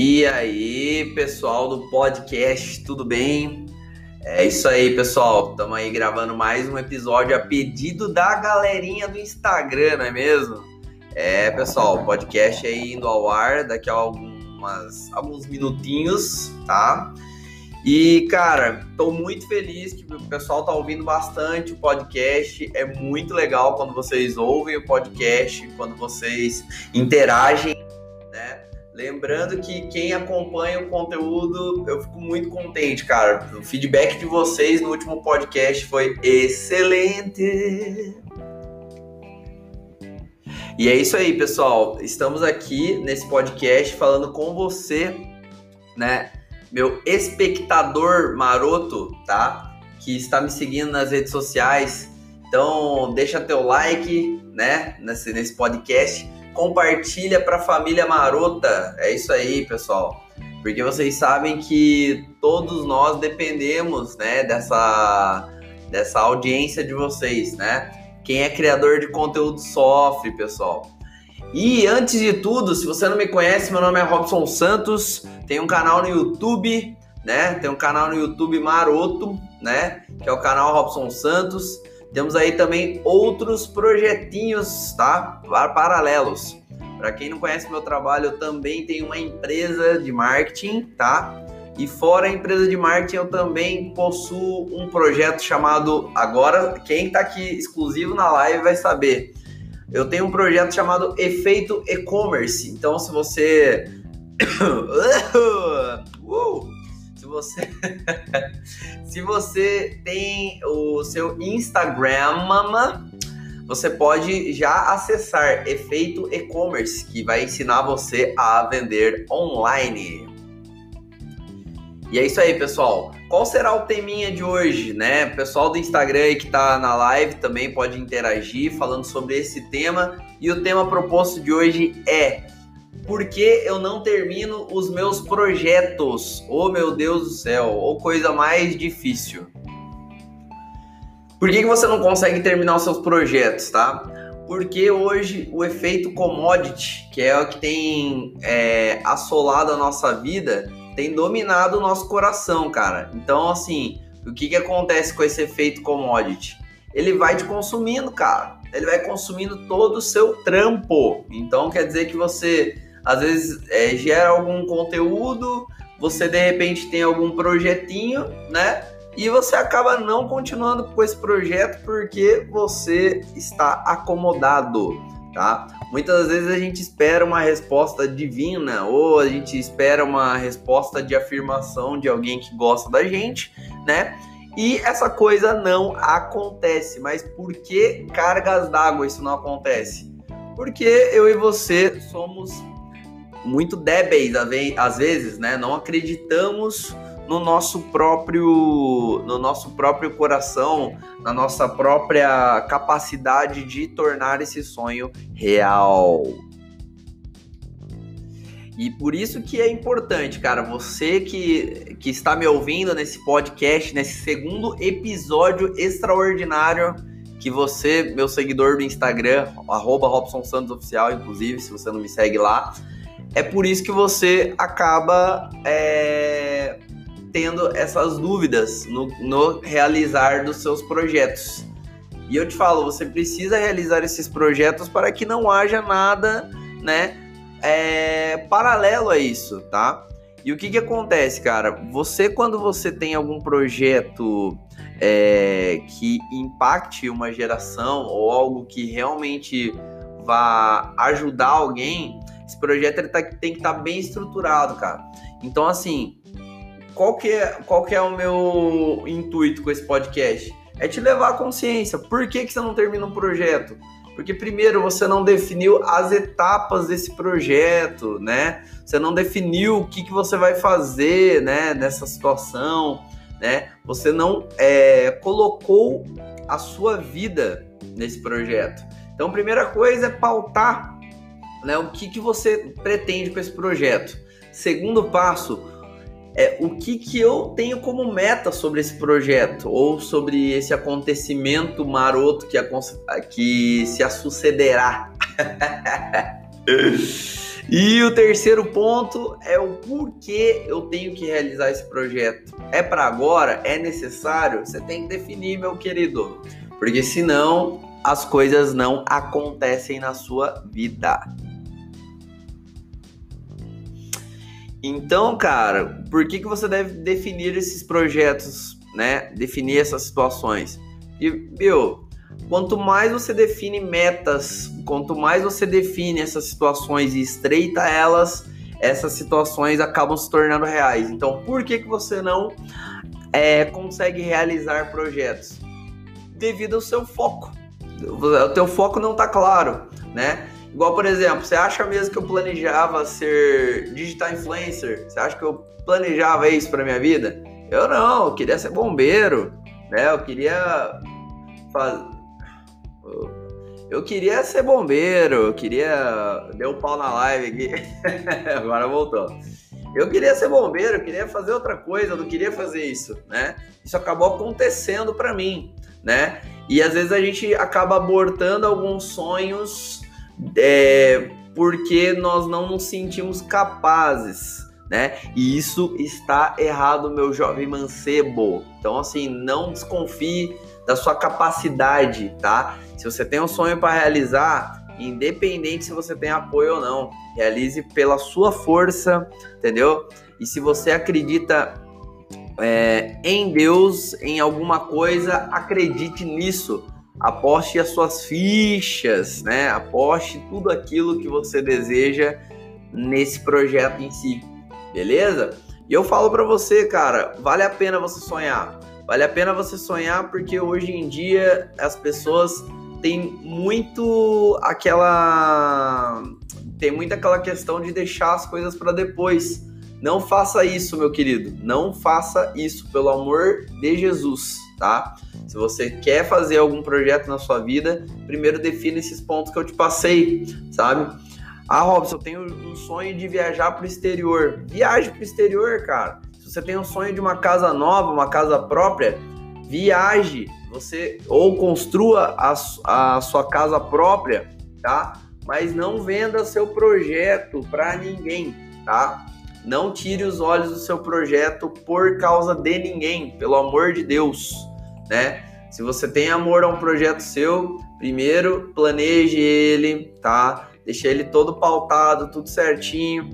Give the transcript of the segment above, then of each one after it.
E aí, pessoal do podcast, tudo bem? É isso aí, pessoal. Estamos aí gravando mais um episódio a pedido da galerinha do Instagram, não é mesmo? É, pessoal, o podcast aí indo ao ar daqui a algumas, alguns minutinhos, tá? E, cara, tô muito feliz que o pessoal tá ouvindo bastante o podcast. É muito legal quando vocês ouvem o podcast, quando vocês interagem Lembrando que quem acompanha o conteúdo, eu fico muito contente, cara. O feedback de vocês no último podcast foi excelente. E é isso aí, pessoal. Estamos aqui nesse podcast falando com você, né? Meu espectador maroto, tá? Que está me seguindo nas redes sociais. Então, deixa teu like, né? Nesse, nesse podcast compartilha para a família marota. É isso aí, pessoal. Porque vocês sabem que todos nós dependemos, né, dessa dessa audiência de vocês, né? Quem é criador de conteúdo sofre, pessoal. E antes de tudo, se você não me conhece, meu nome é Robson Santos, tem um canal no YouTube, né? Tem um canal no YouTube maroto, né? Que é o canal Robson Santos. Temos aí também outros projetinhos, tá? Paralelos. Para quem não conhece meu trabalho, eu também tenho uma empresa de marketing, tá? E fora a empresa de marketing, eu também possuo um projeto chamado. Agora, quem está aqui exclusivo na live vai saber. Eu tenho um projeto chamado Efeito E-Commerce. Então, se você. uh! Você se você tem o seu Instagram, você pode já acessar Efeito E-commerce, que vai ensinar você a vender online. E é isso aí, pessoal. Qual será o teminha de hoje, né? Pessoal do Instagram aí que tá na live também pode interagir falando sobre esse tema. E o tema proposto de hoje é por que eu não termino os meus projetos? Oh meu Deus do céu, ou coisa mais difícil. Por que, que você não consegue terminar os seus projetos, tá? Porque hoje o efeito commodity, que é o que tem é, assolado a nossa vida, tem dominado o nosso coração, cara. Então, assim, o que, que acontece com esse efeito commodity? Ele vai te consumindo, cara. Ele vai consumindo todo o seu trampo. Então, quer dizer que você às vezes é, gera algum conteúdo, você de repente tem algum projetinho, né? E você acaba não continuando com esse projeto porque você está acomodado, tá? Muitas vezes a gente espera uma resposta divina ou a gente espera uma resposta de afirmação de alguém que gosta da gente, né? E essa coisa não acontece. Mas por que cargas d'água isso não acontece? Porque eu e você somos muito débeis às vezes, né? Não acreditamos no nosso próprio no nosso próprio coração, na nossa própria capacidade de tornar esse sonho real. E por isso que é importante, cara, você que, que está me ouvindo nesse podcast, nesse segundo episódio extraordinário, que você, meu seguidor do Instagram, arroba Robson Santos Oficial, inclusive, se você não me segue lá, é por isso que você acaba é, tendo essas dúvidas no, no realizar dos seus projetos. E eu te falo, você precisa realizar esses projetos para que não haja nada, né, é, paralelo a isso, tá? E o que que acontece, cara? Você, quando você tem algum projeto é, que impacte uma geração ou algo que realmente vá ajudar alguém, esse projeto ele tá, tem que estar tá bem estruturado, cara. Então, assim, qual que, é, qual que é o meu intuito com esse podcast? É te levar à consciência. Por que, que você não termina um projeto? Porque primeiro você não definiu as etapas desse projeto, né? Você não definiu o que, que você vai fazer, né? Nessa situação, né? Você não é, colocou a sua vida nesse projeto. Então, primeira coisa é pautar né, o que, que você pretende com esse projeto. Segundo passo, é o que, que eu tenho como meta sobre esse projeto ou sobre esse acontecimento maroto que, a, que se a sucederá. E o terceiro ponto é o porquê eu tenho que realizar esse projeto. É para agora? É necessário? Você tem que definir, meu querido. Porque senão as coisas não acontecem na sua vida. Então, cara, por que, que você deve definir esses projetos, né? Definir essas situações? E, meu, quanto mais você define metas, quanto mais você define essas situações e estreita elas, essas situações acabam se tornando reais. Então, por que, que você não é, consegue realizar projetos? Devido ao seu foco. O teu foco não está claro, né? Igual, por exemplo, você acha mesmo que eu planejava ser digital influencer? Você acha que eu planejava isso para minha vida? Eu não, eu queria ser bombeiro, né? Eu queria fazer. Eu queria ser bombeiro, eu queria. Deu um pau na live aqui. Agora voltou. Eu queria ser bombeiro, eu queria fazer outra coisa, eu não queria fazer isso, né? Isso acabou acontecendo para mim, né? E às vezes a gente acaba abortando alguns sonhos é, porque nós não nos sentimos capazes, né? E isso está errado, meu jovem mancebo. Então, assim, não desconfie da sua capacidade, tá? Se você tem um sonho para realizar, independente se você tem apoio ou não, realize pela sua força, entendeu? E se você acredita é, em Deus, em alguma coisa, acredite nisso aposte as suas fichas, né? Aposte tudo aquilo que você deseja nesse projeto em si, beleza? E eu falo para você, cara, vale a pena você sonhar. Vale a pena você sonhar porque hoje em dia as pessoas têm muito aquela tem muito aquela questão de deixar as coisas para depois. Não faça isso, meu querido. Não faça isso, pelo amor de Jesus, tá? Se você quer fazer algum projeto na sua vida, primeiro defina esses pontos que eu te passei, sabe? Ah, Robson, eu tenho um sonho de viajar para o exterior. Viaje para o exterior, cara. Se você tem um sonho de uma casa nova, uma casa própria, viaje. Você ou construa a, a sua casa própria, tá? Mas não venda seu projeto para ninguém, tá? Não tire os olhos do seu projeto por causa de ninguém, pelo amor de Deus né? Se você tem amor a um projeto seu, primeiro planeje ele, tá? Deixe ele todo pautado, tudo certinho.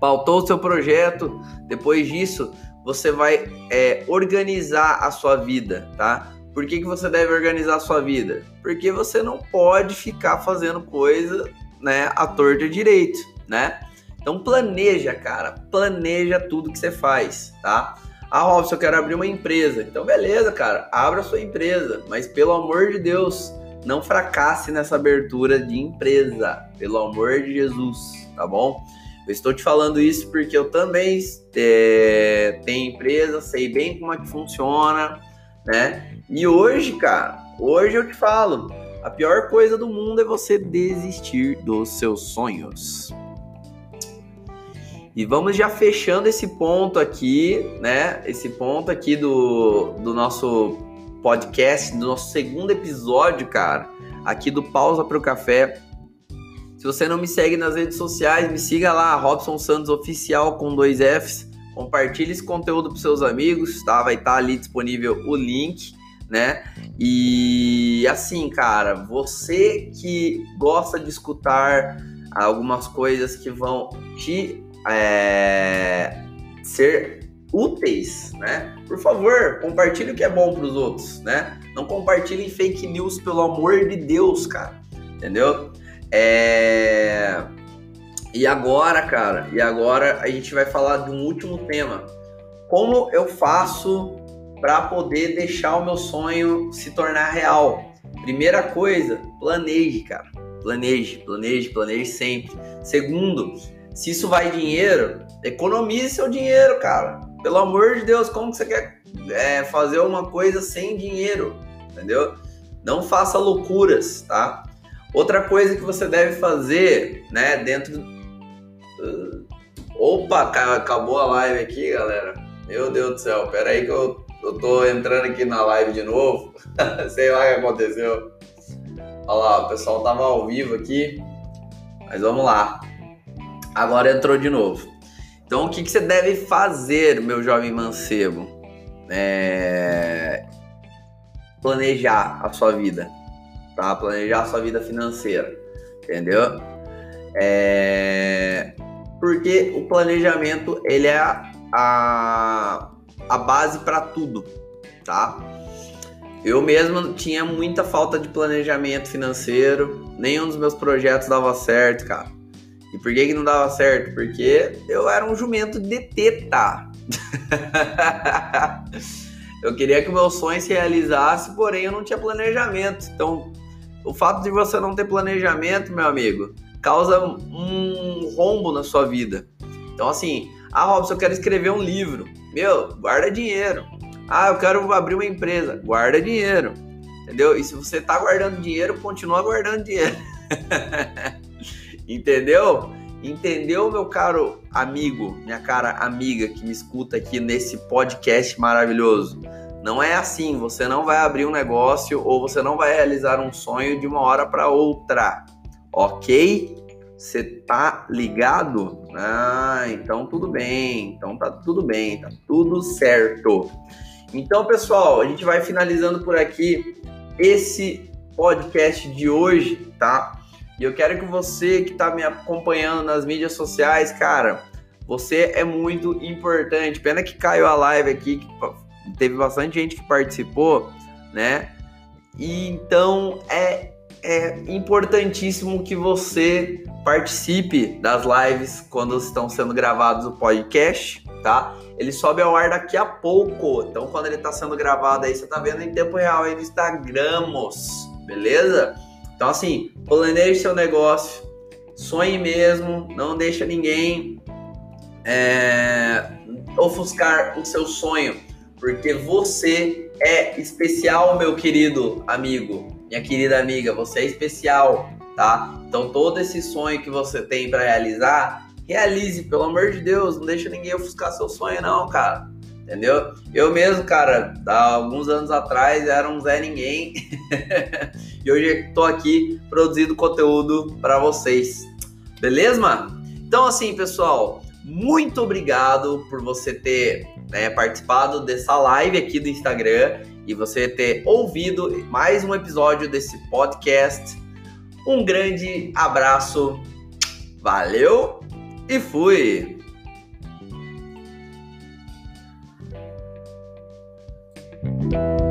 Pautou o seu projeto, depois disso você vai é, organizar a sua vida, tá? Por que, que você deve organizar a sua vida? Porque você não pode ficar fazendo coisa, né, à torta direito, né? Então planeja, cara, planeja tudo que você faz, tá? Ah, Robson, eu quero abrir uma empresa. Então, beleza, cara, abra sua empresa. Mas, pelo amor de Deus, não fracasse nessa abertura de empresa. Pelo amor de Jesus, tá bom? Eu estou te falando isso porque eu também é, tenho empresa, sei bem como é que funciona, né? E hoje, cara, hoje eu te falo, a pior coisa do mundo é você desistir dos seus sonhos. E vamos já fechando esse ponto aqui, né? Esse ponto aqui do, do nosso podcast, do nosso segundo episódio, cara, aqui do Pausa para o Café. Se você não me segue nas redes sociais, me siga lá, Robson Santos Oficial com dois Fs. Compartilhe esse conteúdo para seus amigos, tá? Vai estar tá ali disponível o link, né? E assim, cara, você que gosta de escutar algumas coisas que vão te é, ser úteis, né? Por favor, compartilhe o que é bom para os outros, né? Não compartilhem fake news, pelo amor de Deus, cara. Entendeu? É... E agora, cara, e agora a gente vai falar de um último tema. Como eu faço para poder deixar o meu sonho se tornar real? Primeira coisa, planeje, cara. Planeje, planeje, planeje sempre. Segundo, se isso vai dinheiro, economize seu dinheiro, cara. Pelo amor de Deus, como que você quer é, fazer uma coisa sem dinheiro? Entendeu? Não faça loucuras, tá? Outra coisa que você deve fazer, né, dentro. Uh, opa, acabou a live aqui, galera. Meu Deus do céu, pera aí que eu, eu tô entrando aqui na live de novo. Sei lá o que aconteceu. Olha lá, o pessoal tava ao vivo aqui. Mas vamos lá. Agora entrou de novo. Então, o que, que você deve fazer, meu jovem mancebo? É... Planejar a sua vida, tá? Planejar a sua vida financeira, entendeu? É... Porque o planejamento, ele é a, a base para tudo, tá? Eu mesmo tinha muita falta de planejamento financeiro, nenhum dos meus projetos dava certo, cara. E por que, que não dava certo? Porque eu era um jumento de teta. eu queria que o meu sonho se realizasse, porém eu não tinha planejamento. Então, o fato de você não ter planejamento, meu amigo, causa um rombo na sua vida. Então, assim, ah, Robson, eu quero escrever um livro. Meu, guarda dinheiro. Ah, eu quero abrir uma empresa. Guarda dinheiro. Entendeu? E se você tá guardando dinheiro, continua guardando dinheiro. Entendeu? Entendeu, meu caro amigo, minha cara amiga que me escuta aqui nesse podcast maravilhoso? Não é assim, você não vai abrir um negócio ou você não vai realizar um sonho de uma hora para outra. OK? Você tá ligado? Ah, então tudo bem. Então tá tudo bem, tá tudo certo. Então, pessoal, a gente vai finalizando por aqui esse podcast de hoje, tá? E eu quero que você que está me acompanhando nas mídias sociais, cara, você é muito importante. Pena que caiu a live aqui, que teve bastante gente que participou, né? E então é é importantíssimo que você participe das lives quando estão sendo gravados o podcast, tá? Ele sobe ao ar daqui a pouco. Então, quando ele está sendo gravado aí, você está vendo em tempo real aí no Instagramos, beleza? Então, assim, planeje seu negócio, sonhe mesmo, não deixa ninguém é, ofuscar o seu sonho, porque você é especial, meu querido amigo minha querida amiga, você é especial, tá? Então todo esse sonho que você tem para realizar, realize, pelo amor de Deus, não deixa ninguém ofuscar seu sonho não, cara. Entendeu? Eu mesmo, cara, há alguns anos atrás era um Zé Ninguém e hoje estou aqui produzindo conteúdo para vocês. Beleza? Então, assim, pessoal, muito obrigado por você ter né, participado dessa live aqui do Instagram e você ter ouvido mais um episódio desse podcast. Um grande abraço, valeu e fui! thank